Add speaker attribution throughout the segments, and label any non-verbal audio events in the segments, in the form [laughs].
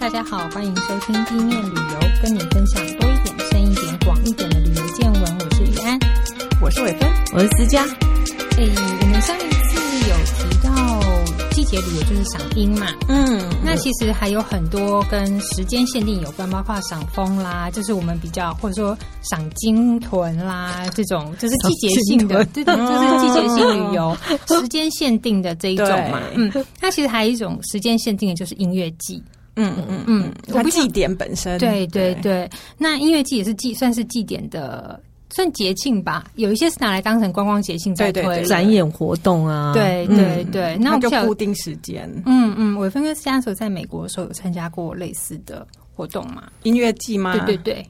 Speaker 1: 大家好，欢迎收听地面旅游，跟你分享多一点、深一点、广一点的旅游见闻。我是玉安，
Speaker 2: 我是伟芬，
Speaker 3: 我是思佳。
Speaker 1: 哎，我们上一次有提到季节旅游就是赏樱嘛，嗯，那其实还有很多跟时间限定有关，包括赏枫啦，就是我们比较或者说赏金豚啦这种，就是季节性的，对对，就是季节性旅游，时间限定的这一种嘛，嗯，那其实还有一种时间限定的就是音乐季。
Speaker 2: 嗯嗯嗯，它祭典本身，
Speaker 1: 对对对。那音乐季也是祭，算是祭典的，算节庆吧。有一些是拿来当成观光节庆在推
Speaker 3: 展演活动啊。
Speaker 1: 对对对，那我
Speaker 2: 就固定时间。
Speaker 1: 嗯嗯，伟芬跟思佳所在美国的时候有参加过类似的活动吗？
Speaker 2: 音乐季吗？
Speaker 1: 对对对，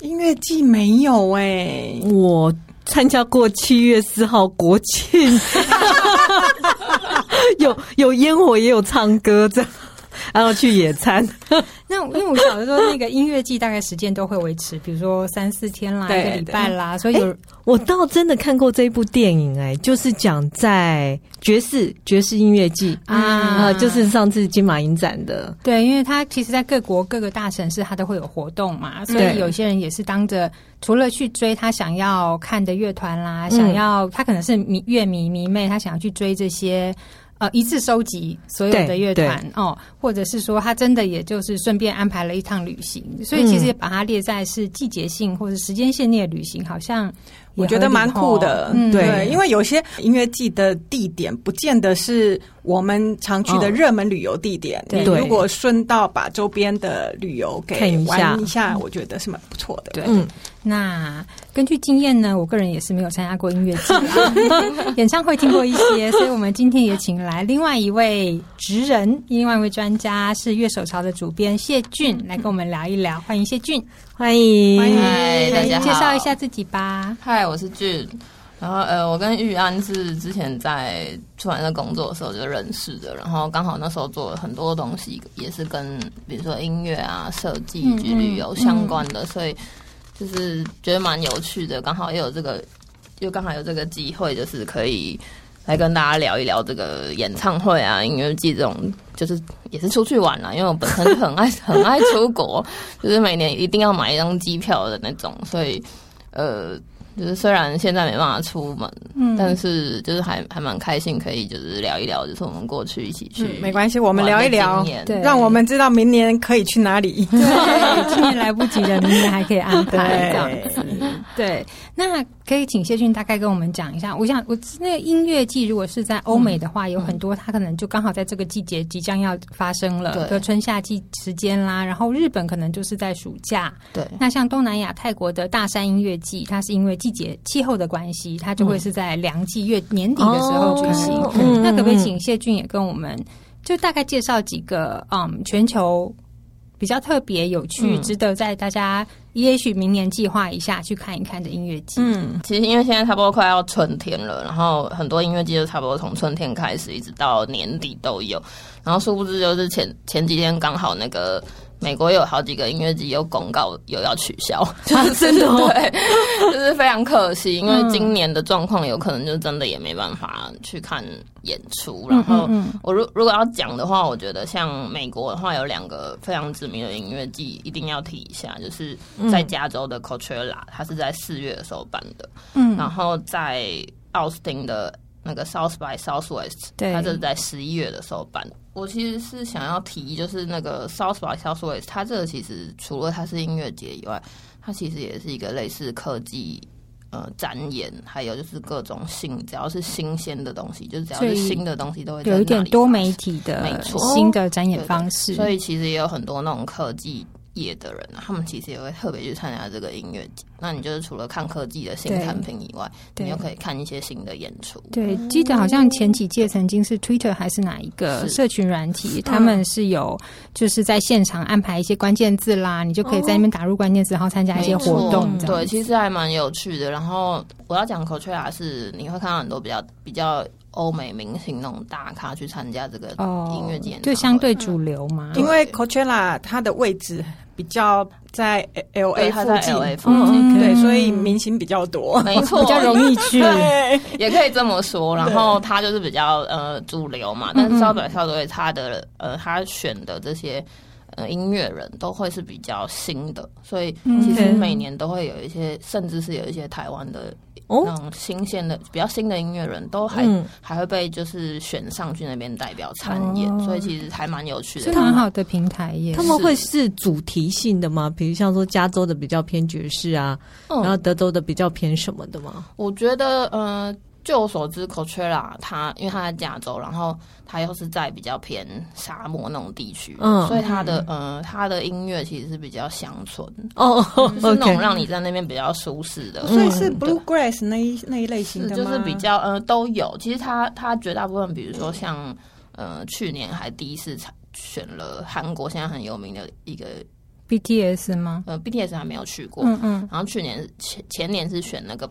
Speaker 2: 音乐季没有哎，
Speaker 3: 我参加过七月四号国庆，[laughs] 有有烟火也有唱歌这样。然后去野餐，[laughs]
Speaker 1: 那因为我晓得说那个音乐季大概时间都会维持，比如说三四天啦，一个礼拜啦，所以有
Speaker 3: 我倒真的看过这一部电影，哎，就是讲在爵士爵士音乐季啊，就是上次金马影展的，
Speaker 1: 对，因为它其实在各国各个大城市它都会有活动嘛，所以有些人也是当着除了去追他想要看的乐团啦，想要他可能是迷乐迷迷妹，他想要去追这些。呃，一次收集所有的乐团哦，或者是说他真的也就是顺便安排了一趟旅行，所以其实也把它列在是季节性或者时间限定的旅行，好像
Speaker 2: 我觉得蛮酷的。嗯、对，因为有些音乐季的地点不见得是我们常去的热门旅游地点，哦、对，如果顺道把周边的旅游给玩一下，我觉得是蛮不错的。对。嗯
Speaker 1: 那根据经验呢，我个人也是没有参加过音乐季，[laughs] [laughs] 演唱会听过一些，所以我们今天也请来另外一位职人，另外一位专家是乐手潮的主编谢俊来跟我们聊一聊。欢迎谢俊，
Speaker 3: 欢迎，欢迎，
Speaker 4: 嗨，大家好，
Speaker 1: 介绍一下自己吧。
Speaker 4: 嗨，我是俊，然后呃，我跟玉安是之前在出版社工作的时候就认识的，然后刚好那时候做了很多东西，也是跟比如说音乐啊、设计及旅游相关的，嗯嗯、所以。就是觉得蛮有趣的，刚好也有这个，又刚好有这个机会，就是可以来跟大家聊一聊这个演唱会啊、音乐季这种，就是也是出去玩啦。因为我本身很爱 [laughs] 很爱出国，就是每年一定要买一张机票的那种，所以呃。就是虽然现在没办法出门，嗯，但是就是还还蛮开心，可以就是聊一聊，就是我们过去一起去，
Speaker 2: 没关系，我们聊一聊，对，让我们知道明年可以去哪里。
Speaker 1: 对，今年来不及了，明年还可以安排这样子。对，那可以请谢俊大概跟我们讲一下。我想，我那个音乐季如果是在欧美的话，有很多，它可能就刚好在这个季节即将要发生了，对，春夏季时间啦。然后日本可能就是在暑假，对。那像东南亚泰国的大山音乐季，它是因为季节气候的关系，它就会是在凉季月年底的时候举行。那可不可以请谢俊也跟我们就大概介绍几个嗯全球比较特别有趣、嗯、值得在大家也许明年计划一下去看一看的音乐季？
Speaker 4: 嗯，其实因为现在差不多快要春天了，然后很多音乐季就差不多从春天开始一直到年底都有。然后殊不知就是前前几天刚好那个。美国有好几个音乐季有公告有要取消，就是 [laughs] 真的对，就是非常可惜，因为今年的状况有可能就真的也没办法去看演出。然后我如如果要讲的话，我觉得像美国的话有两个非常知名的音乐季一定要提一下，就是在加州的 Coachella，它是在四月的时候办的，嗯，然后在奥斯汀的那个 South by Southwest，它是在十一月的时候办的。我其实是想要提，就是那个 South by Southwest，它这个其实除了它是音乐节以外，它其实也是一个类似科技呃展演，还有就是各种新，只要是新鲜的东西，就是只要是新的东西都会
Speaker 1: 有一点多媒体的，没错，新的展演方式。
Speaker 4: 所以其实也有很多那种科技业的人啊，他们其实也会特别去参加这个音乐节。那你就是除了看科技的新产品以外，你又可以看一些新的演出。
Speaker 1: 对，记得好像前几届曾经是 Twitter 还是哪一个社群软体，他们是有就是在现场安排一些关键字啦，你就可以在那边打入关键字，然后参加一些活动。
Speaker 4: 对，其实还蛮有趣的。然后我要讲 Coachella 是你会看到很多比较比较欧美明星那种大咖去参加这个音乐节，
Speaker 1: 就相对主流嘛。
Speaker 2: 因为 Coachella 它的位置。比较在 L A 附近，对，所以明星比较多，
Speaker 4: 没错，
Speaker 1: 比较容易去，[laughs]
Speaker 4: 也可以这么说。然后他就是比较呃主流嘛，但是 South by Southwest 他的呃他选的这些呃音乐人都会是比较新的，所以其实每年都会有一些，甚至是有一些台湾的。那种新鲜的、比较新的音乐人都还、嗯、还会被就是选上去那边代表参演，哦、所以其实还蛮有趣的，
Speaker 1: 是很好的平台耶。
Speaker 3: 他们会是主题性的吗？比如像说加州的比较偏爵士啊，嗯、然后德州的比较偏什么的吗？
Speaker 4: 我觉得，呃。据我所知，Coachella 它因为它在加州，然后它又是在比较偏沙漠那种地区，嗯，所以它的呃它的音乐其实是比较乡村哦，就是 [laughs] 那种让你在那边比较舒适的，
Speaker 2: 所以是 Bluegrass 那一那一类型的，
Speaker 4: 就是比较呃都有。其实它它绝大部分，比如说像呃去年还第一次选了韩国现在很有名的一个
Speaker 1: BTS 吗？
Speaker 4: 呃，BTS 还没有去过，嗯嗯，然后去年前前年是选那个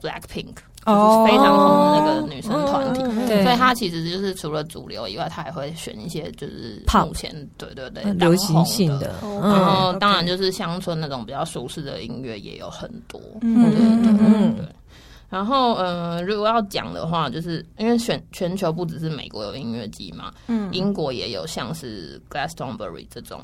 Speaker 4: 哦，非常红的那个女生团体，哦、所以她其实就是除了主流以外，她还会选一些就是目前对对对
Speaker 3: 流行性的，
Speaker 4: 然后当然就是乡村那种比较舒适的音乐也有很多，嗯对对对对。然后呃，如果要讲的话，就是因为选全球不只是美国有音乐季嘛，嗯，英国也有像是 Glastonbury 这种，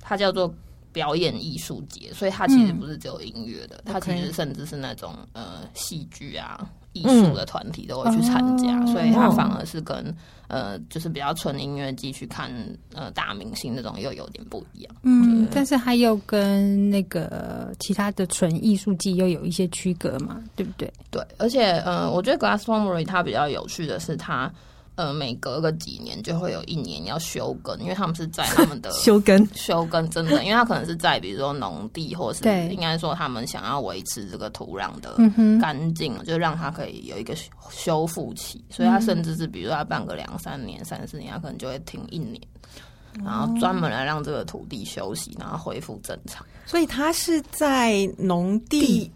Speaker 4: 它叫做。表演艺术节，所以它其实不是只有音乐的，嗯、它其实甚至是那种呃戏剧啊、艺术的团体都会去参加，嗯、所以它反而是跟呃就是比较纯音乐季去看呃大明星那种又有点不一样。
Speaker 1: 嗯，但是它又跟那个其他的纯艺术季又有一些区隔嘛，对不对？
Speaker 4: 对，而且呃，我觉得 Glass Formery 它比较有趣的是它。呃，每隔个几年就会有一年要休耕，因为他们是在他们的 [laughs]
Speaker 3: 休耕
Speaker 4: 休耕，真的，因为他可能是在比如说农地，或是应该说他们想要维持这个土壤的干净，就让它可以有一个修复期，所以他甚至是比如说他办个两三年、三四年，他可能就会停一年，然后专门来让这个土地休息，然后恢复正常。
Speaker 2: 所以他是在农地。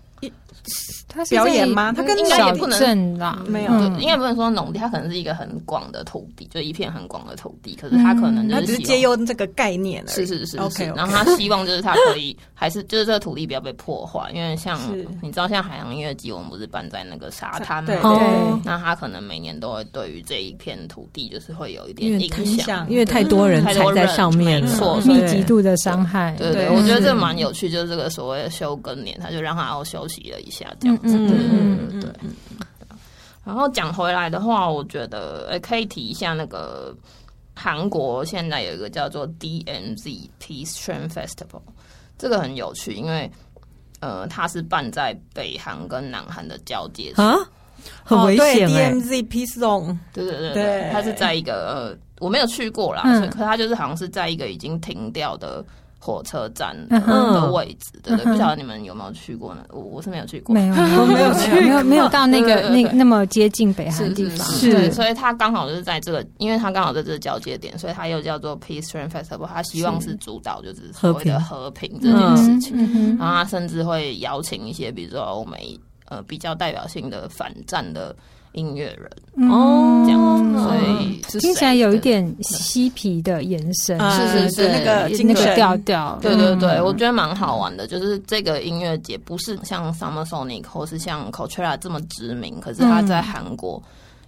Speaker 1: 他
Speaker 2: 表演吗？他跟
Speaker 4: 应该也不能
Speaker 1: 啦，
Speaker 4: 没有，应该不能说农地，它可能是一个很广的土地，就一片很广的土地。可是他可能就是
Speaker 2: 借用这个概念，
Speaker 4: 是是是是。然后他希望就是他可以，还是就是这个土地不要被破坏，因为像你知道，像海洋音乐季，我们不是办在那个沙滩吗？那他可能每年都会对于这一片土地，就是会有一点影响，
Speaker 3: 因为太多人踩在上面，
Speaker 4: 错
Speaker 1: 密集度的伤害。
Speaker 4: 对对，我觉得这蛮有趣，就是这个所谓的休耕年，他就让他要休息了一下，这样子。嗯嗯对。然后讲回来的话，我觉得诶可以提一下那个韩国现在有一个叫做 DMZ Peace Train Festival，这个很有趣，因为呃它是办在北韩跟南韩的交界啊，
Speaker 3: 很危险。对
Speaker 2: ，DMZ Peace Zone，
Speaker 4: 对对对对，它是在一个呃我没有去过啦，所以可它就是好像是在一个已经停掉的。火车站的位置，对对，不晓得你们有没有去过呢？我我是没有去过，
Speaker 1: 没有，我没有去，没有没有到那个 [laughs] 那那么接近北韩的地方，
Speaker 4: 是，所以它刚好就是在这个，因为它刚好在这个交接点，所以它又叫做 Peace Train Festival，它希望是主导就是所谓的和平这件事情，然后它甚至会邀请一些比如说欧美呃比较代表性的反战的。音乐人。哦，这样，所以
Speaker 1: 听起来有一点嬉皮的延伸，
Speaker 4: 是是？是，那个
Speaker 1: 那个调调，
Speaker 4: 对对对，我觉得蛮好玩的。就是这个音乐节不是像 Summer Sonic 或是像 Coachella 这么知名，可是它在韩国。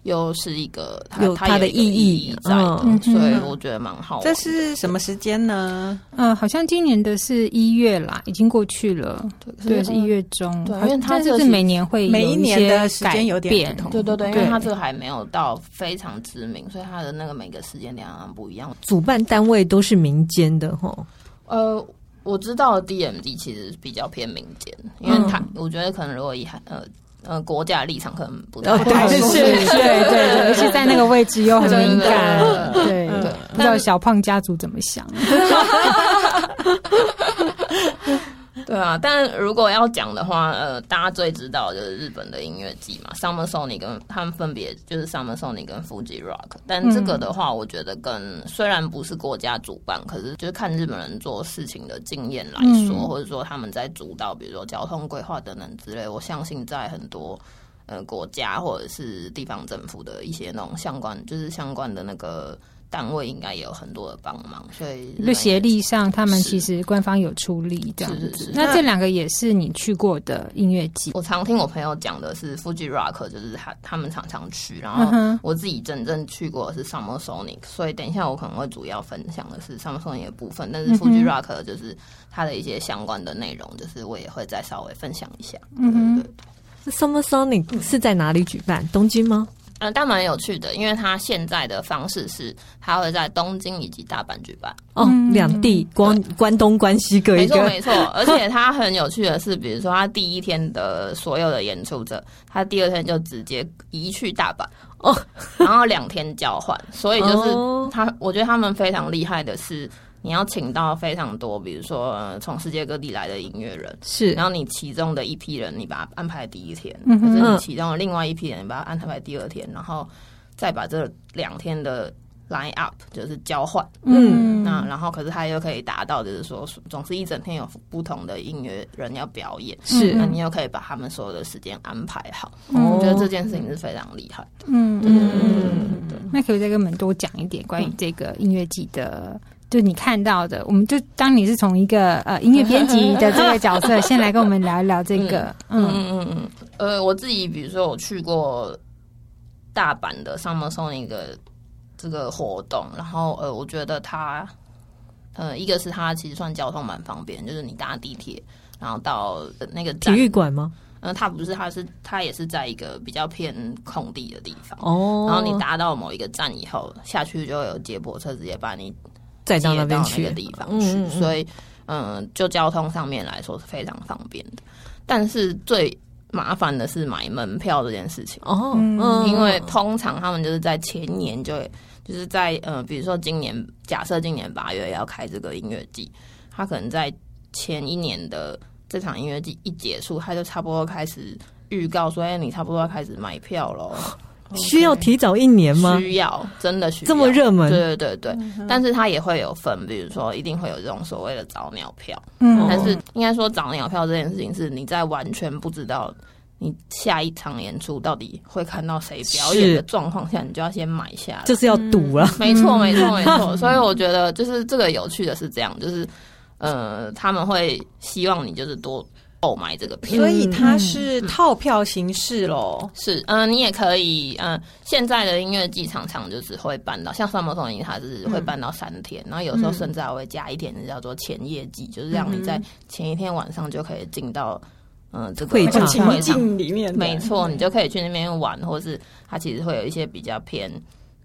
Speaker 4: 又是一个
Speaker 3: 有它的意义在的，
Speaker 4: 所以我觉得蛮好。
Speaker 2: 这是什么时间呢？
Speaker 1: 嗯，好像今年的是一月啦，已经过去了。对，是一月中。
Speaker 4: 对，因为它
Speaker 1: 这是每年会
Speaker 2: 每一年的时间有点不同。
Speaker 4: 对对对，因为它这个还没有到非常知名，所以它的那个每个时间点不一样。
Speaker 3: 主办单位都是民间的哈。
Speaker 4: 呃，我知道 DMD 其实比较偏民间，因为它我觉得可能如果以呃。呃，国家的立场可能不太
Speaker 1: 对，是 [laughs] 是，对对对，尤其在那个位置又很敏感，对对，不知道小胖家族怎么想。[laughs]
Speaker 4: 对啊，但如果要讲的话，呃，大家最知道的就是日本的音乐季嘛，Summer Sonic 跟他们分别就是 Summer Sonic 跟 Fuji Rock。但这个的话，我觉得跟、嗯、虽然不是国家主办，可是就是看日本人做事情的经验来说，嗯、或者说他们在主导，比如说交通规划等等之类，我相信在很多。呃国家或者是地方政府的一些那种相关，就是相关的那个。单位应该也有很多的帮忙，所以
Speaker 1: 就协力上，他们其实官方有出力这样子。是是是，那这两个也是你去过的音乐季。
Speaker 4: 我常听我朋友讲的是 Fuji Rock，就是他他们常常去。然后我自己真正去过的是 Summer Sonic，所以等一下我可能会主要分享的是 Summer Sonic 的部分。但是 Fuji Rock 就是它的一些相关的内容，就是我也会再稍微分享一下。嗯对，对，
Speaker 3: 对。Summer Sonic 是在哪里举办？东京吗？
Speaker 4: 嗯，但蛮有趣的，因为他现在的方式是，他会在东京以及大阪举办
Speaker 3: 哦，两地关关东关西各一个，
Speaker 4: 没错没 [laughs] 错。而且他很有趣的是，比如说他第一天的所有的演出者，他第二天就直接移去大阪哦，然后两天交换，所以就是他，我觉得他们非常厉害的是。你要请到非常多，比如说从世界各地来的音乐人，
Speaker 3: 是，然
Speaker 4: 后你其中的一批人，你把它安排第一天，嗯，或者你其中的另外一批人，你把它安排第二天，然后再把这两天的 line up 就是交换，嗯，那然后可是他又可以达到，就是说总是一整天有不同的音乐人要表演，是，那你又可以把他们所有的时间安排好，我觉得这件事情是非常厉害，
Speaker 1: 嗯嗯，对，那可以再跟我们多讲一点关于这个音乐季的。就你看到的，我们就当你是从一个呃音乐编辑的这个角色，先来跟我们聊一聊这个。嗯嗯
Speaker 4: 嗯嗯。呃，我自己比如说我去过大阪的 Summer Sonic 的这个活动，然后呃，我觉得它呃，一个是它其实算交通蛮方便，就是你搭地铁，然后到那个
Speaker 3: 体育馆吗？
Speaker 4: 嗯、呃，它不是，它是它也是在一个比较偏空地的地方。哦。然后你达到某一个站以后，下去就有接驳车直接把你。再到那边去的地方去，嗯嗯嗯，所以嗯，就交通上面来说是非常方便的。但是最麻烦的是买门票这件事情哦，嗯，因为通常他们就是在前年就就是在呃，比如说今年假设今年八月要开这个音乐季，他可能在前一年的这场音乐季一结束，他就差不多开始预告说，哎，你差不多要开始买票喽。[laughs]
Speaker 3: 需要提早一年吗？
Speaker 4: 需要，真的需要。
Speaker 3: 这么热门？
Speaker 4: 对对对对。嗯、但是它也会有分，比如说一定会有这种所谓的早鸟票。嗯。但是应该说早鸟票这件事情是你在完全不知道你下一场演出到底会看到谁表演的状况下，你就要先买下来。
Speaker 3: 就是要赌了。
Speaker 4: 没错，没错，没错。[laughs] 所以我觉得就是这个有趣的是这样，就是呃他们会希望你就是多。购买这个票，
Speaker 2: 所以它是套票形式喽、
Speaker 4: 嗯。是，嗯、呃，你也可以，嗯、呃，现在的音乐季常常就是会办到，像 Summer Sonic 它是会办到三天，嗯、然后有时候甚至还会加一天，叫做前夜季，嗯、就是让你在前一天晚上就可以进到，嗯、呃，这个会场
Speaker 2: 情境里面。
Speaker 4: 没错，你就可以去那边玩，或是它其实会有一些比较偏。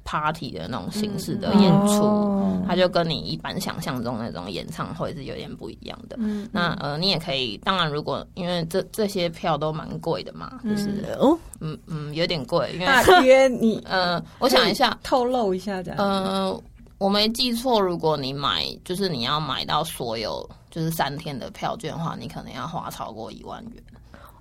Speaker 4: Party 的那种形式的演出，嗯哦、它就跟你一般想象中那种演唱会是有点不一样的。嗯、那呃，你也可以，当然，如果因为这这些票都蛮贵的嘛，就是哦，嗯嗯，有点贵。因为
Speaker 2: 大约你 [laughs]
Speaker 4: 呃，我想一下，
Speaker 2: 透露一下这样。
Speaker 4: 呃，我没记错，如果你买就是你要买到所有就是三天的票券的话，你可能要花超过一万元。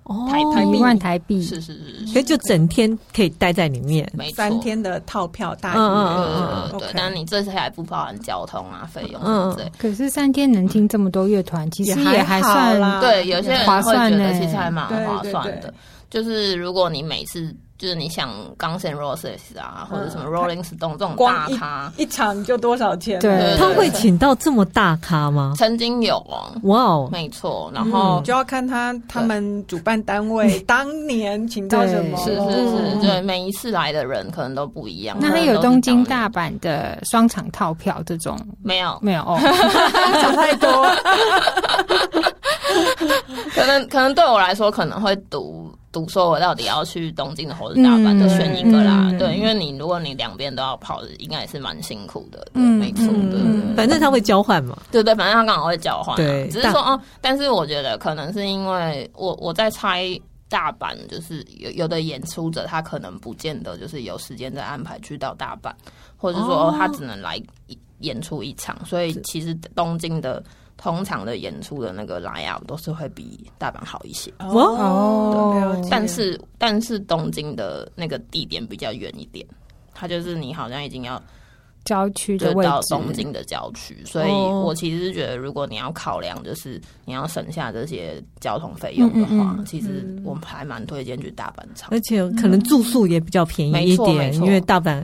Speaker 1: 哦，台币。一万台币，
Speaker 4: 是是是，
Speaker 3: 所以就整天可以待在里面，
Speaker 4: 没错，
Speaker 2: 三天的套票大约，
Speaker 4: 嗯嗯嗯，对，但是你这些还不包含交通啊费用，嗯，对。
Speaker 1: 可是三天能听这么多乐团，其实也还算
Speaker 4: 对，有些人会觉得其实还蛮划算的，就是如果你每次。就是你想 Guns N' Roses 啊，或者什么 Rolling Stone 这种大咖，
Speaker 2: 一场就多少钱？
Speaker 3: 对，他会请到这么大咖吗？
Speaker 4: 曾经有哦，
Speaker 3: 哇哦，
Speaker 4: 没错。然后
Speaker 2: 就要看他他们主办单位当年请到什么，
Speaker 4: 是是是，对，每一次来的人可能都不一样。
Speaker 1: 那他有东京、大阪的双场套票这种？
Speaker 4: 没有，
Speaker 1: 没有哦，[laughs]
Speaker 2: 想太多。
Speaker 4: 可能可能对我来说可能会赌。赌说，我到底要去东京的，或是大阪，就选一个啦。嗯、对，因为你如果你两边都要跑，应该也是蛮辛苦的。嗯，没错的。
Speaker 3: 反正他会交换嘛。
Speaker 4: 对对，反正他刚好会交换。对，只是说哦，但是我觉得可能是因为我我在猜大阪，就是有有的演出者他可能不见得就是有时间再安排去到大阪，或者说哦他只能来演出一场，所以其实东京的。通常的演出的那个 line-up 都是会比大阪好一些。哦，但是但是东京的那个地点比较远一点，它就是你好像已经要
Speaker 1: 郊区的位置，
Speaker 4: 到东京的郊区，所以我其实是觉得，如果你要考量，就是你要省下这些交通费用的话，嗯嗯嗯其实我们还蛮推荐去大阪场，
Speaker 3: 而且可能住宿也比较便宜一点，因为大阪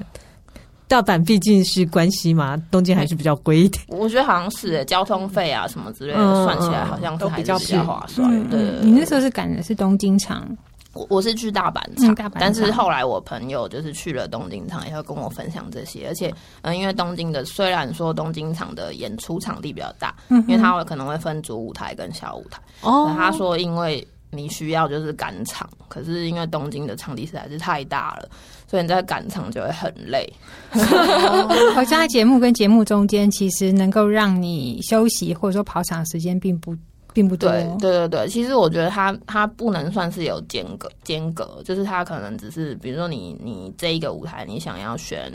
Speaker 3: 大阪毕竟是关西嘛，东京还是比较贵一点。
Speaker 4: 我觉得好像是、欸、交通费啊什么之类的，嗯、算起来好像都还是比较划算。嗯、对，
Speaker 1: 你那时候是赶的是东京场。
Speaker 4: 我我是去大阪场，嗯、但是后来我朋友就是去了东京场，也会跟我分享这些。而且，嗯，因为东京的虽然说东京场的演出场地比较大，嗯、因为他可能会分主舞台跟小舞台。哦，他说因为你需要就是赶场，可是因为东京的场地实在是太大了，所以你在赶场就会很累。
Speaker 1: 好像在节目跟节目中间，其实能够让你休息或者说跑场时间并不。并不多。
Speaker 4: 对对对对，其实我觉得它它不能算是有间隔间隔，就是它可能只是，比如说你你这一个舞台，你想要选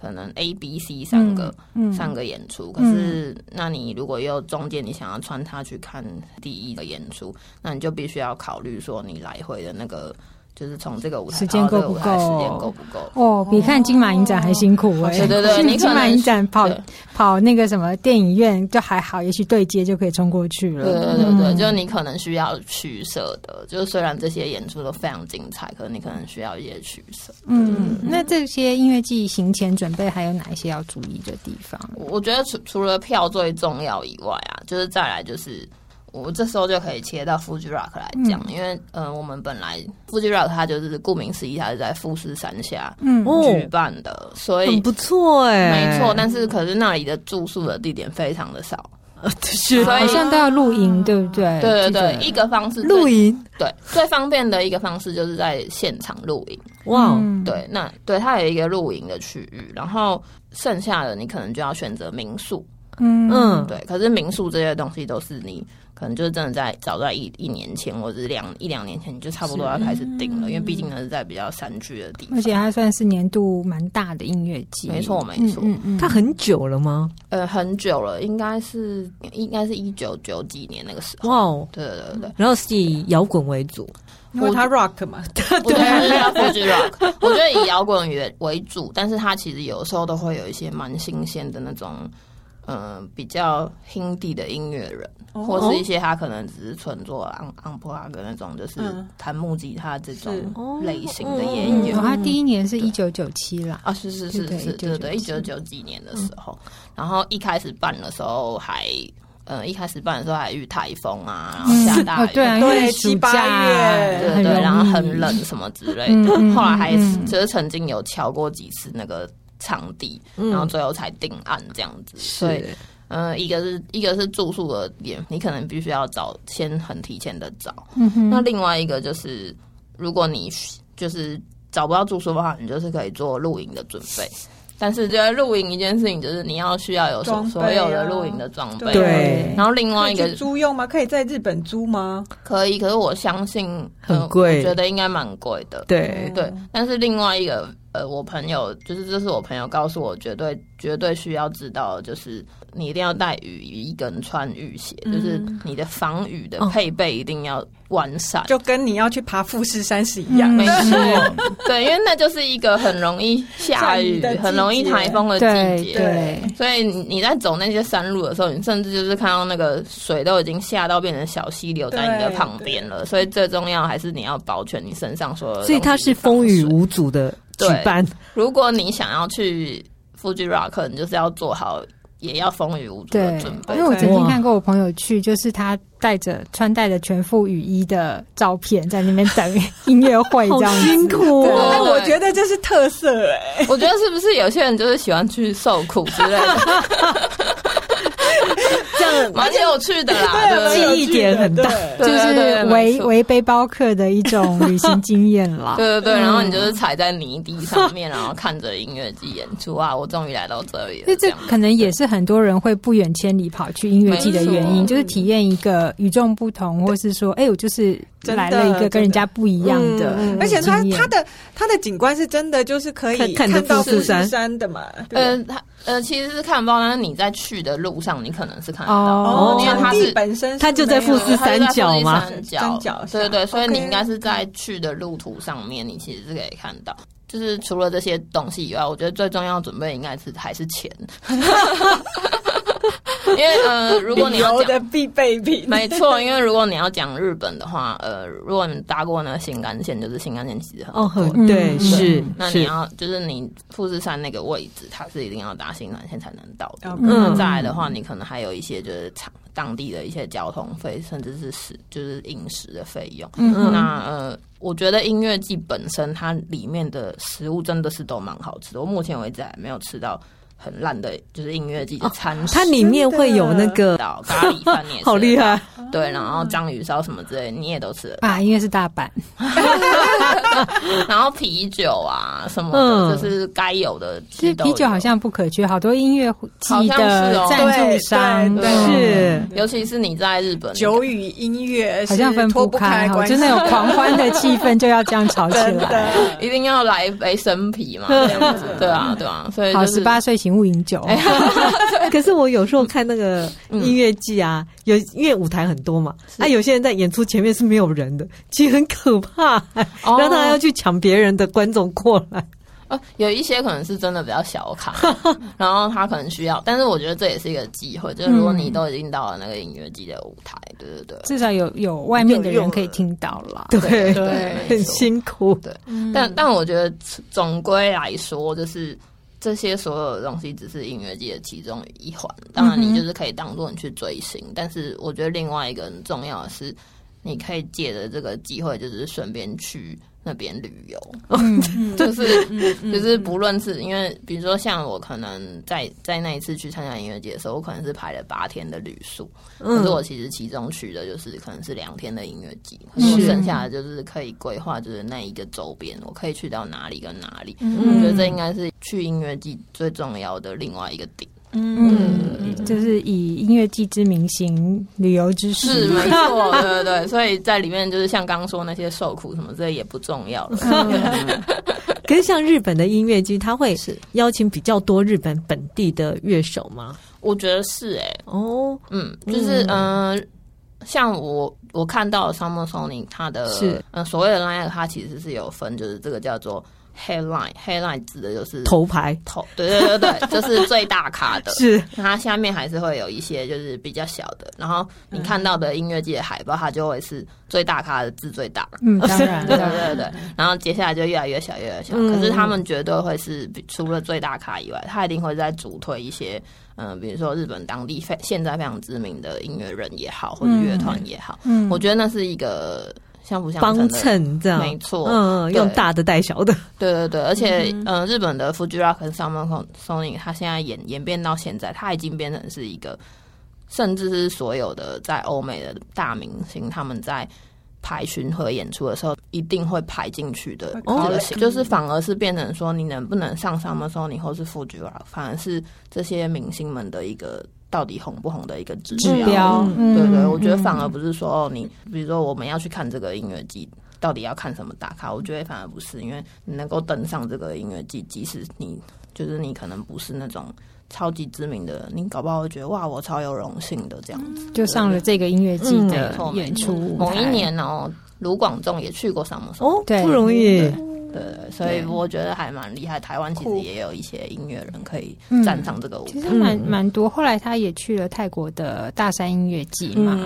Speaker 4: 可能 A、B、C 三个、嗯嗯、三个演出，可是那你如果又中间你想要穿插去看第一个演出，那你就必须要考虑说你来回的那个。就是从这个舞台时间够不够？时间够不够？
Speaker 1: 哦，比看金马影展还辛苦哎！
Speaker 4: 对对对，你 [laughs]
Speaker 1: 金马影展跑跑那个什么电影院就还好，也许对接就可以冲过去了。
Speaker 4: 对对对对，就你可能需要取舍的。就是虽然这些演出都非常精彩，可是你可能需要一些取舍。
Speaker 1: 嗯，那这些音乐季行前准备还有哪一些要注意的地方？
Speaker 4: 我觉得除除了票最重要以外啊，就是再来就是。我这时候就可以切到 Fuji Rock 来讲，嗯、因为呃，我们本来 Fuji Rock 它就是顾名思义，它是在富士山下举办的，嗯、所以
Speaker 3: 很不错哎，
Speaker 4: 没错。但是可是那里的住宿的地点非常的少，[laughs]
Speaker 1: 所以好像都要露营，对不对？
Speaker 4: 对对对，一个方式
Speaker 3: 露营，
Speaker 4: 对最方便的一个方式就是在现场露营。哇，对，那对它有一个露营的区域，然后剩下的你可能就要选择民宿。嗯嗯，对。可是民宿这些东西都是你。可能就是真的在早在一一年前，或者是两一两年前，你就差不多要开始定了，因为毕竟呢是在比较山区的地方，
Speaker 1: 而且它算是年度蛮大的音乐季。
Speaker 4: 没错，没错。嗯
Speaker 3: 嗯，它很久了吗？
Speaker 4: 呃，很久了，应该是应该是一九九几年那个时候。哇哦，对对对对。
Speaker 3: 然后是以摇滚为主，
Speaker 2: 因为它 rock 嘛，[laughs] 对，
Speaker 4: 我觉得是 rock。我觉得以摇滚乐为主，但是它其实有时候都会有一些蛮新鲜的那种。嗯、呃，比较 Hindi 的音乐人，哦、或是一些他可能只是纯做昂昂普拉的那种，就是弹木吉他这种类型的演员。
Speaker 1: 他第一年是一九九七啦，
Speaker 4: 啊，是是是是，对对，一九九几年的时候，嗯、然后一开始办的时候还，呃，一开始办的时候还遇台风啊，然后下大雨，
Speaker 1: 对啊，对，七八月，
Speaker 4: 对对，然后很冷什么之类的，嗯、后来还其实曾经有敲过几次那个。场地，然后最后才定案这样子，嗯、所以，呃，一个是一个是住宿的点，你可能必须要早先很提前的找。嗯、哼那另外一个就是，如果你就是找不到住宿的话，你就是可以做露营的准备。但是，就在露营一件事情，就是你要需要有所所有的露营的装备。啊、对。然后另外一个
Speaker 2: 租用吗？可以在日本租吗？
Speaker 4: 可以，可是我相信
Speaker 3: 很贵，
Speaker 4: 我觉得应该蛮贵的。
Speaker 3: 对
Speaker 4: 对。但是另外一个。呃，我朋友就是，这是我朋友告诉我，绝对绝对需要知道，就是你一定要带雨衣跟穿雨鞋，嗯、就是你的防雨的配备一定要完善，
Speaker 2: 就跟你要去爬富士山是一样。
Speaker 4: 没错，[laughs] 对，因为那就是一个很容易下雨、很容易台风的季节，对，所以你在走那些山路的时候，你甚至就是看到那个水都已经下到变成小溪流在你的旁边了。所以最重要还是你要保全你身上所有的。
Speaker 3: 所以它是风雨无阻的。举办，
Speaker 4: 如果你想要去 Fuji Rock，你就是要做好也要风雨无阻的准备。
Speaker 1: 因为我曾经看过我朋友去，就是他带着穿戴着全副雨衣的照片，在那边等音乐会，这样
Speaker 3: 辛苦。
Speaker 2: 但，我觉得这是特色哎。
Speaker 4: 我觉得是不是有些人就是喜欢去受苦之类的？这样 [laughs] 蛮有趣的啦，
Speaker 3: 记忆点很大，
Speaker 1: 就是为为背包客的一种旅行经验啦。[laughs]
Speaker 4: 对对对，然后你就是踩在泥地上面，然后看着音乐季演出啊！我终于来到这里了。这
Speaker 1: 可能也是很多人会不远千里跑去音乐季的原因，就是体验一个与众不同，或是说，哎，我就是来了一个跟人家不一样的，
Speaker 2: 而且它它的它的景观是真的，就是可以看到富士山的嘛。
Speaker 4: 嗯，它呃其实是看不到，但是你在去的路上，你可能是看到。哦，因为它是
Speaker 2: 本身，
Speaker 3: 它就在富士山脚嘛，
Speaker 4: 山脚，对对对，所以你应该是在去的路途上面，你其实是可以看到。就是除了这些东西以外，我觉得最重要准备应该是还是钱。[laughs] [laughs] 因为呃，如果你要
Speaker 2: 讲的必备品，
Speaker 4: 没错。因为如果你要讲日本的话，呃，如果你搭过那个新干线，就是新干线其实很
Speaker 3: 哦，对，是。
Speaker 4: 那你要就是你富士山那个位置，它是一定要搭新干线才能到的。嗯，再来的话，你可能还有一些就是场当地的一些交通费，甚至是食就是饮食的费用。嗯，那呃，我觉得音乐季本身它里面的食物真的是都蛮好吃的。我目前为止还没有吃到。很烂的，就是音乐季的餐食，
Speaker 3: 它里面会有那个
Speaker 4: 咖喱饭，你也 [laughs]
Speaker 3: 好厉害。
Speaker 4: 对，然后章鱼烧什么之类，你也都吃了
Speaker 1: 啊？因为是大阪，[laughs]
Speaker 4: 然后啤酒啊什么的，就是该有的。
Speaker 1: 其实啤酒好像不可缺，好多音乐季的赞助商，
Speaker 3: 是，
Speaker 4: 尤其是你在日本，
Speaker 2: 酒与音乐
Speaker 1: 好像分不开，就那种狂欢的气氛就要这样吵起来，[laughs]
Speaker 4: 一定要来一杯生啤嘛，这样子，对啊，对啊，所以
Speaker 1: 好，十八岁请勿饮酒。[laughs]
Speaker 3: 可是我有时候看那个音乐剧啊，有因为舞台很多嘛，啊，有些人在演出前面是没有人的，其实很可怕，让他要去抢别人的观众过来。
Speaker 4: 有一些可能是真的比较小卡，[laughs] 然后他可能需要，但是我觉得这也是一个机会，就是如果你都已经到了那个音乐季的舞台，对对对，
Speaker 1: 至少有有外面的人可以听到了，
Speaker 3: 对对，[laughs] 很辛苦，
Speaker 4: 对，但但我觉得总归来说就是。这些所有的东西只是音乐界的其中一环，当然你就是可以当做你去追星，嗯、但是我觉得另外一个很重要的是，你可以借着这个机会，就是顺便去。那边旅游，[laughs] 就是就是不论是因为，比如说像我可能在在那一次去参加音乐节的时候，我可能是排了八天的旅宿，可是我其实其中去的就是可能是两天的音乐节，我剩下的就是可以规划，就是那一个周边我可以去到哪里跟哪里，我觉得这应该是去音乐季最重要的另外一个点。
Speaker 1: 嗯，就是以音乐季之名行旅游之事，
Speaker 4: 是没错，对对对，所以在里面就是像刚刚说那些受苦什么，这也不重要了。[laughs]
Speaker 3: 可是像日本的音乐季，他会是。邀请比较多日本本地的乐手吗？
Speaker 4: 我觉得是哎、欸，哦，嗯，就是嗯、呃，像我我看到 Summer Sonic 他的是。嗯所谓的 line，他其实是有分，就是这个叫做。Headline，Headline 指的就是
Speaker 3: 头牌
Speaker 4: 头，对对对对，就是 [laughs] 最大咖的。
Speaker 3: 是，
Speaker 4: 它下面还是会有一些就是比较小的。然后你看到的音乐界的海报，它就会是最大咖的字最大。
Speaker 1: 嗯，当然，
Speaker 4: 对对对对。然后接下来就越来越小，越来越小。可是他们绝对会是除了最大咖以外，他一定会在主推一些，嗯，比如说日本当地非现在非常知名的音乐人也好，或者乐团也好。嗯，我觉得那是一个。像不像
Speaker 3: 帮衬这样？
Speaker 4: 没错，
Speaker 3: 嗯，用大的带小的，
Speaker 4: 对对对，而且，嗯、呃，日本的 Fuji Rock 跟 Summer Sonic，它现在演演变到现在，它已经变成是一个，甚至是所有的在欧美的大明星，他们在排巡和演出的时候，一定会排进去的歌星，就是反而是变成说，你能不能上 Summer Sonic 或是 Fuji Rock，反而是这些明星们的一个。到底红不红的一个指标，指标对，对对，我觉得反而不是说哦，你比如说我们要去看这个音乐季，到底要看什么打卡？我觉得反而不是，因为你能够登上这个音乐季，即使你就是你可能不是那种超级知名的，你搞不好会觉得哇，我超有荣幸的这样子，
Speaker 1: 就上了这个音乐季的演出。
Speaker 4: 某一年哦，卢广仲也去过 Summer Sonic
Speaker 3: 哦，对，不容易。
Speaker 4: 对，所以我觉得还蛮厉害。台湾其实也有一些音乐人可以站上这个舞台，
Speaker 1: 其实蛮蛮多。后来他也去了泰国的大山音乐季嘛，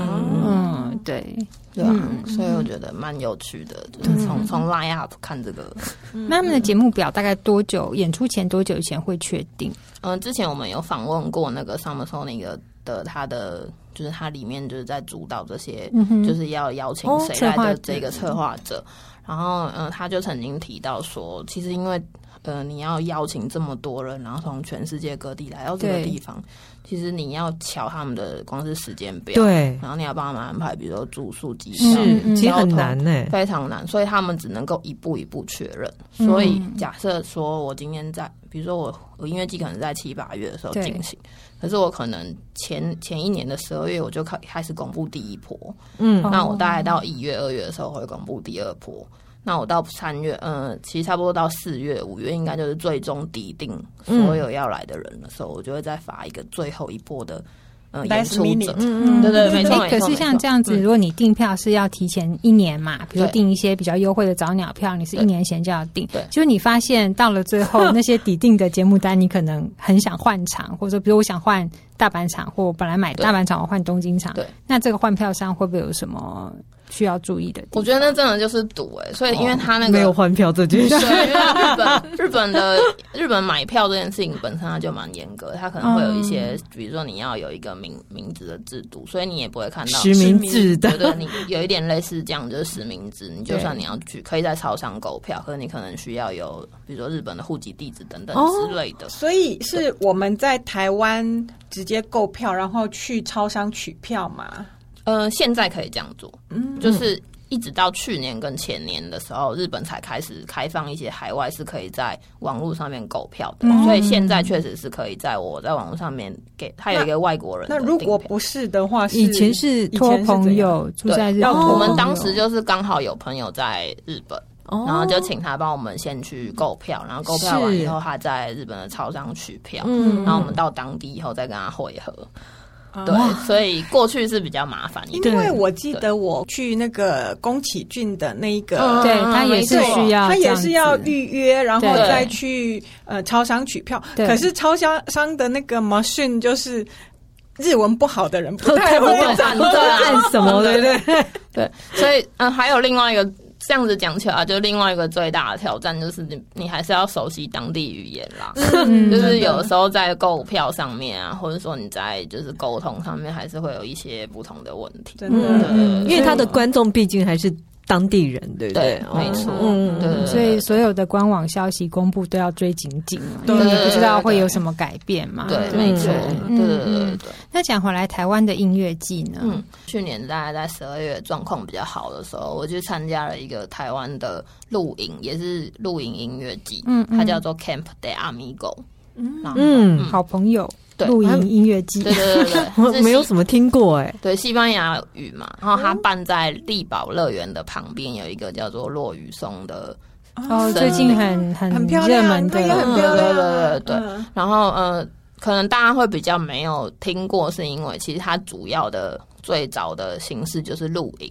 Speaker 1: 嗯，对，
Speaker 4: 对啊，所以我觉得蛮有趣的。就是从从 line up 看这个，
Speaker 1: 那他们的节目表大概多久？演出前多久以前会确定？
Speaker 4: 嗯，之前我们有访问过那个 Summer Sonic 的他的，就是他里面就是在主导这些，就是要邀请谁来的这个策划者。然后，嗯、呃，他就曾经提到说，其实因为，呃，你要邀请这么多人，然后从全世界各地来到这个地方，其实你要瞧他们的光是时间表，
Speaker 3: 对，
Speaker 4: 然后你要帮他们安排，比如说住宿、机
Speaker 3: 票，是其实很难呢，
Speaker 4: 非常难，所以他们只能够一步一步确认。所以假设说我今天在，比如说我我音乐季可能在七八月的时候进行。可是我可能前前一年的十二月我就开开始公布第一波，嗯，那我大概到一月二月的时候会公布第二波，那我到三月，嗯，其实差不多到四月五月应该就是最终底定所有要来的人的时候，我就会再发一个最后一波的。嗯演出者，嗯嗯，对对，没错。
Speaker 1: 可是像这样子，如果你订票是要提前一年嘛，比如订一些比较优惠的早鸟票，你是一年前就要订。对，就是你发现到了最后 [laughs] 那些抵定的节目单，你可能很想换场，或者说比如我想换大阪场，或我本来买大阪场我换东京场，对，那这个换票上会不会有什么？需要注意的，
Speaker 4: 我觉得那真的就是赌哎，所以因为他那个
Speaker 3: 没有换票这件事，
Speaker 4: 因为日本 [laughs] 日本的日本买票这件事情本身它就蛮严格，它可能会有一些，比如说你要有一个名名字的制度，所以你也不会看到
Speaker 3: 实名制的，
Speaker 4: 对，你有一点类似这样，就是实名制，你就算你要去可以在超商购票，可是你可能需要有比如说日本的户籍地址等等之类的，
Speaker 2: 所以是我们在台湾直接购票，然后去超商取票嘛。
Speaker 4: 呃，现在可以这样做，嗯，就是一直到去年跟前年的时候，日本才开始开放一些海外是可以在网络上面购票的，嗯、所以现在确实是可以在我在网络上面给他有一个外国人
Speaker 2: 那。那如果不是的话是，
Speaker 3: 以前是托朋友住在日本，
Speaker 4: 我们当时就是刚好有朋友在日本，哦、然后就请他帮我们先去购票，然后购票完以后，他在日本的超商取票，嗯，然后我们到当地以后再跟他会合。对，所以过去是比较麻烦一点。
Speaker 2: 因为我记得我去那个宫崎骏的那一个，
Speaker 1: 对他也是需要，
Speaker 2: 他也是要预约，然后再去呃超商取票。可是超商商的那个 machine 就是日文不好的人不太 [laughs] 会
Speaker 3: 按，不知道 [laughs] 按什么，对不对？
Speaker 4: 对，所以嗯，还有另外一个。这样子讲起来，就另外一个最大的挑战就是你，你还是要熟悉当地语言啦。嗯，[laughs] 就是有时候在购票上面啊，或者说你在就是沟通上面，还是会有一些不同的问题。
Speaker 3: 真的，因为他的观众毕竟还是。当地人对不对？
Speaker 4: 没错，
Speaker 1: 嗯，对，所以所有的官网消息公布都要追紧紧，因为你不知道会有什么改变嘛。
Speaker 4: 对，没错，对对对。
Speaker 1: 那讲回来，台湾的音乐季呢？嗯，
Speaker 4: 去年大概在十二月状况比较好的时候，我去参加了一个台湾的露营，也是露营音乐季，嗯，它叫做 Camp de Amigo，
Speaker 1: 嗯，好朋友。对，露营音乐季，
Speaker 4: 对对对对，
Speaker 3: 我 [laughs] 没有什么听过哎。
Speaker 4: 对，西班牙语嘛，然后它办在力宝乐园的旁边，有一个叫做落雨松的，
Speaker 1: 哦，最近很很
Speaker 2: 很漂亮，
Speaker 1: 很
Speaker 2: 漂亮，对对
Speaker 4: 对对。然后呃，可能大家会比较没有听过，是因为其实它主要的最早的形式就是露营，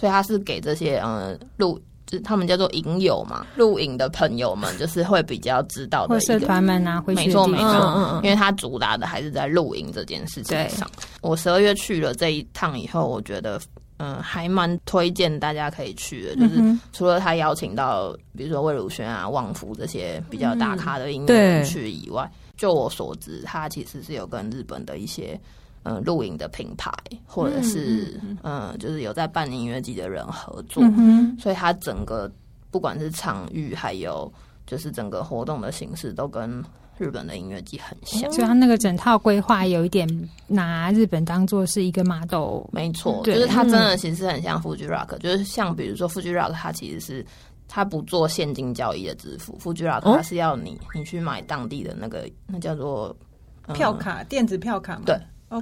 Speaker 4: 所以它是给这些呃露。就是他们叫做影友嘛，露营的朋友们就是会比较知道的
Speaker 1: 社团们啊，会
Speaker 4: 没错没错，嗯嗯，因为他主打的还是在露营这件事情上。我十二月去了这一趟以后，我觉得嗯还蛮推荐大家可以去的，就是除了他邀请到比如说魏如萱啊、旺福这些比较大咖的音乐人去以外，嗯、就我所知，他其实是有跟日本的一些。嗯，露营的品牌，或者是嗯，嗯，就是有在办音乐季的人合作，嗯、所以它整个不管是场域，还有就是整个活动的形式，都跟日本的音乐季很像。
Speaker 1: 所以它那个整套规划有一点拿日本当做是一个 model，
Speaker 4: 没错，对。就是它真的其实很像 Fuji Rock，、嗯、就是像比如说 Fuji Rock，它其实是它不做现金交易的支付，Fuji Rock 它是要你你去买当地的那个那叫做、
Speaker 2: 嗯、票卡，电子票卡嘛，
Speaker 4: 对。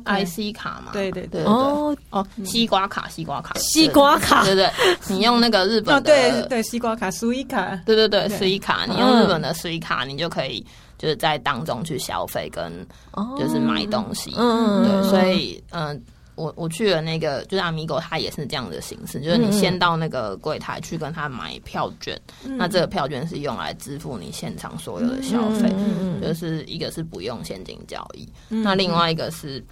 Speaker 4: I C 卡嘛，
Speaker 2: 对对对
Speaker 4: 哦。哦，西瓜卡，西瓜卡，
Speaker 3: 西瓜卡，
Speaker 4: 对对，你用那个日本的，
Speaker 2: 对对，西瓜卡，Suica 卡，
Speaker 4: 对对对，Suica 卡，你用日本的 Suica 卡，你就可以就是在当中去消费跟就是买东西，嗯，对，所以嗯。我我去了那个，就是 Amigo，他也是这样的形式，就是你先到那个柜台去跟他买票券，嗯、那这个票券是用来支付你现场所有的消费，嗯、就是一个是不用现金交易，嗯、那另外一个是，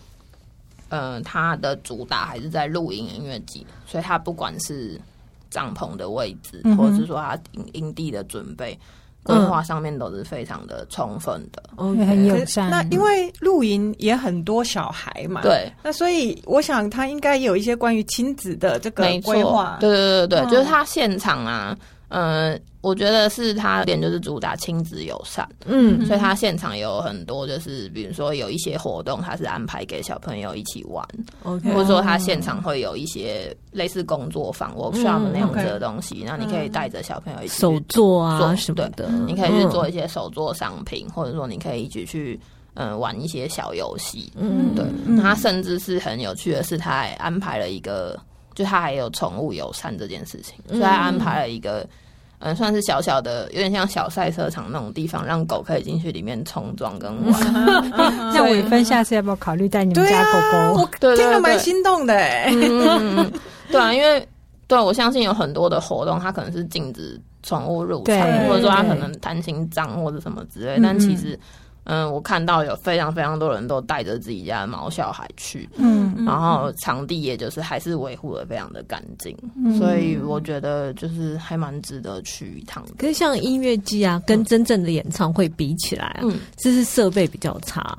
Speaker 4: 呃，它的主打还是在露营音乐季，所以它不管是帐篷的位置，或者是说它营营地的准备。规划上面都是非常的充分的，
Speaker 1: 嗯、很友善。
Speaker 2: 那因为露营也很多小孩嘛，
Speaker 4: 对，
Speaker 2: 那所以我想他应该有一些关于亲子的这个规划。
Speaker 4: 对对对对，嗯、就是他现场啊。嗯、呃，我觉得是他点就是主打亲子友善，嗯，所以他现场有很多就是，比如说有一些活动，他是安排给小朋友一起玩，OK，或者说他现场会有一些类似工作坊 workshop 那样子的东西，那、嗯、你可以带着小朋友一起
Speaker 3: 手做啊什么的，
Speaker 4: 你可以去做一些手做商品，嗯、或者说你可以一起去嗯玩一些小游戏，嗯，对，他甚至是很有趣的是，他还安排了一个。就他还有宠物友善这件事情，所以他安排了一个嗯，算是小小的，有点像小赛车场那种地方，让狗可以进去里面冲撞跟玩。[laughs]
Speaker 1: 那伟芬下次要不要考虑带你们家狗狗？
Speaker 2: 我听了蛮心动的，哎，[laughs]
Speaker 4: 对啊，因为对我相信有很多的活动，它可能是禁止宠物入场，或者说它可能贪心脏或者什么之类，但其实。嗯，我看到有非常非常多人都带着自己家的毛小孩去，嗯，然后场地也就是还是维护的非常的干净，嗯，所以我觉得就是还蛮值得去一趟。
Speaker 3: 可是像音乐季啊，跟真正的演唱会比起来啊，嗯，就是设备比较差。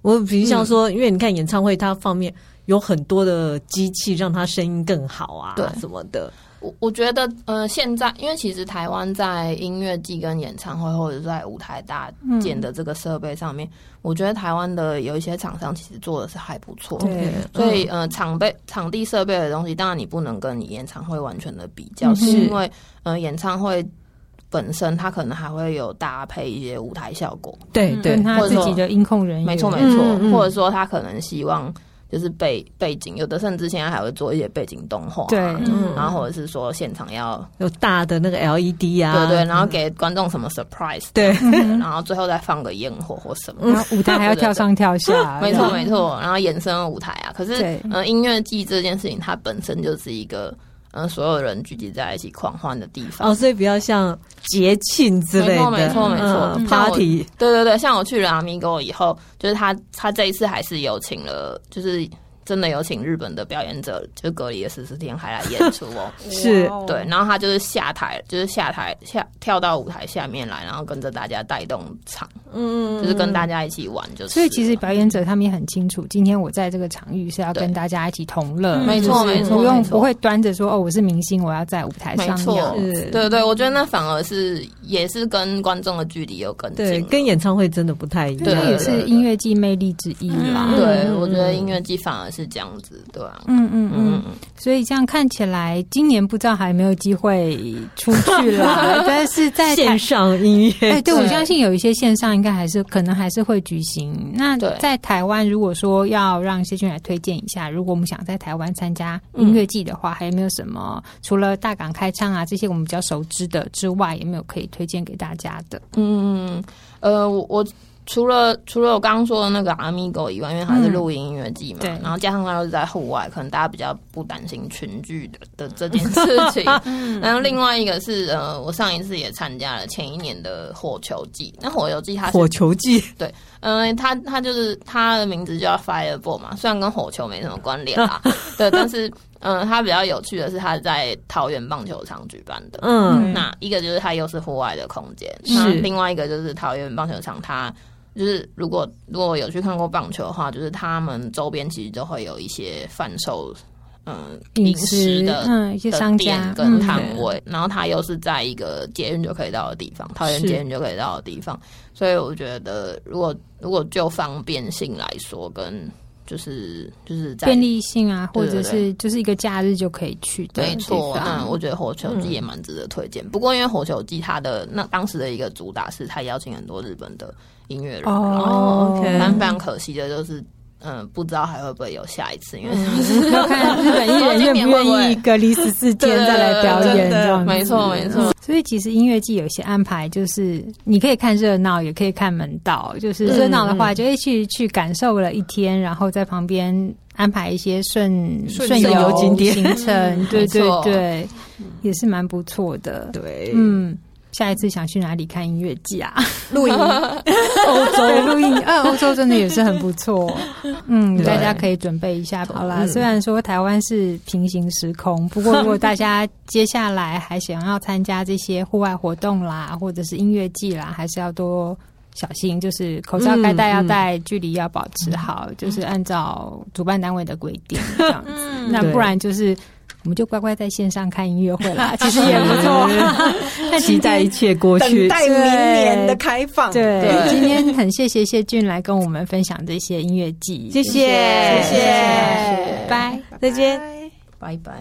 Speaker 3: 我比如像说，因为你看演唱会，它方面有很多的机器，让它声音更好啊，对什么的。
Speaker 4: 我我觉得，呃，现在因为其实台湾在音乐季跟演唱会，或者在舞台搭建的这个设备上面，嗯、我觉得台湾的有一些厂商其实做的是还不错。对，所以呃，场备场地设备的东西，当然你不能跟你演唱会完全的比较，嗯、是。因为呃，演唱会本身它可能还会有搭配一些舞台效果，
Speaker 3: 对对，
Speaker 1: 他自己的音控人员，
Speaker 4: 没错没错，嗯、或者说他可能希望。就是背背景，有的甚至现在还会做一些背景动画，
Speaker 1: 对，
Speaker 4: 嗯、然后或者是说现场要
Speaker 3: 有大的那个 LED 啊，
Speaker 4: 对对，然后给观众什么 surprise，
Speaker 3: 对，[laughs]
Speaker 4: 然后最后再放个烟火或什么，
Speaker 1: 然后舞台还要 [laughs] 跳上跳下，[laughs]
Speaker 4: 没错没错，然后衍生舞台啊，可是音乐季这件事情它本身就是一个。嗯，所有人聚集在一起狂欢的地方
Speaker 3: 哦，所以比较像节庆之类的，
Speaker 4: 没错没错没错、
Speaker 3: 嗯、，party。
Speaker 4: 对对对，像我去了 Amigo 以后，就是他他这一次还是有请了，就是。真的有请日本的表演者，就隔离了十四天还来演出哦，[laughs]
Speaker 3: 是。
Speaker 4: 对，然后他就是下台，就是下台下跳到舞台下面来，然后跟着大家带动场，嗯，就是跟大家一起玩，就是。
Speaker 1: 所以其实表演者他们也很清楚，今天我在这个场域是要跟大家一起同乐，
Speaker 4: 没错没错，不用
Speaker 1: 不会端着说哦，我是明星，我要在舞台上，没错，
Speaker 4: 对对，我觉得那反而是也是跟观众的距离有更近，
Speaker 3: 对，跟演唱会真的不太一样，
Speaker 1: 这也是音乐季魅力之一啦。
Speaker 4: 对，我觉得音乐季反而。是这样子，对啊，
Speaker 1: 嗯嗯嗯，所以这样看起来，今年不知道还有没有机会出去了。[laughs] 但是在
Speaker 3: 线上音乐，
Speaker 1: 哎，对，我相信有一些线上应该还是可能还是会举行。那在台湾，如果说要让谢君来推荐一下，如果我们想在台湾参加音乐季的话，还有没有什么除了大港开唱啊这些我们比较熟知的之外，有没有可以推荐给大家的？
Speaker 4: 嗯，呃，我我。除了除了我刚刚说的那个 Amigo 以外，因为它是录音音乐季嘛，嗯、然后加上它又是在户外，可能大家比较不担心群聚的的这件事情。[laughs] 然后另外一个是呃，我上一次也参加了前一年的火球季。那火球季它是
Speaker 3: 火球季，
Speaker 4: 对，嗯、呃，它它就是它的名字叫 Fireball 嘛，虽然跟火球没什么关联啦，[laughs] 对，但是嗯、呃，它比较有趣的是它在桃园棒球场举办的。嗯，那一个就是它又是户外的空间，是那另外一个就是桃园棒球场它。就是如果如果有去看过棒球的话，就是他们周边其实都会有一些贩售嗯饮食的
Speaker 1: 嗯一些商家
Speaker 4: 跟摊位，嗯、然后它又是在一个捷运就可以到的地方，桃园捷运就可以到的地方，所以我觉得如果如果就方便性来说，跟就是就是在
Speaker 1: 便利性啊，或者是就是一个假日就可以去的，
Speaker 4: 没错。那我觉得火球季也蛮值得推荐。嗯、不过因为火球季它的那当时的一个主打是它邀请很多日本的。音乐人哦但非常可惜的就是，嗯，不知道还会不会有下一次，因为
Speaker 1: 要 [laughs] 看日本艺人愿不愿意隔离十四天再来表演，这样
Speaker 4: 没错没错。
Speaker 1: 所以其实音乐季有些安排，就是你可以看热闹，也可以看门道。就是热闹的话，就会去去感受了一天，然后在旁边安排一些顺顺游景点行程，[laughs] 对对对，也是蛮不错的。
Speaker 3: 对，
Speaker 1: 嗯。下一次想去哪里看音乐季啊？
Speaker 2: 露营，[laughs]
Speaker 1: 欧洲露营，啊，欧洲真的也是很不错。嗯，大家可以准备一下。好啦，嗯、虽然说台湾是平行时空，[laughs] 不过如果大家接下来还想要参加这些户外活动啦，[laughs] 或者是音乐季啦，还是要多小心，就是口罩该戴要戴，距离要保持好，嗯、就是按照主办单位的规定这样子。嗯、那不然就是。我们就乖乖在线上看音乐会啦，[laughs] 其实也不错。
Speaker 3: 期待一切过去，
Speaker 2: 等待明年的开放。
Speaker 1: 对，今天很谢谢谢俊来跟我们分享这些音乐记
Speaker 3: 忆，谢谢，谢谢，
Speaker 1: 拜，
Speaker 3: 再见，
Speaker 4: 拜拜。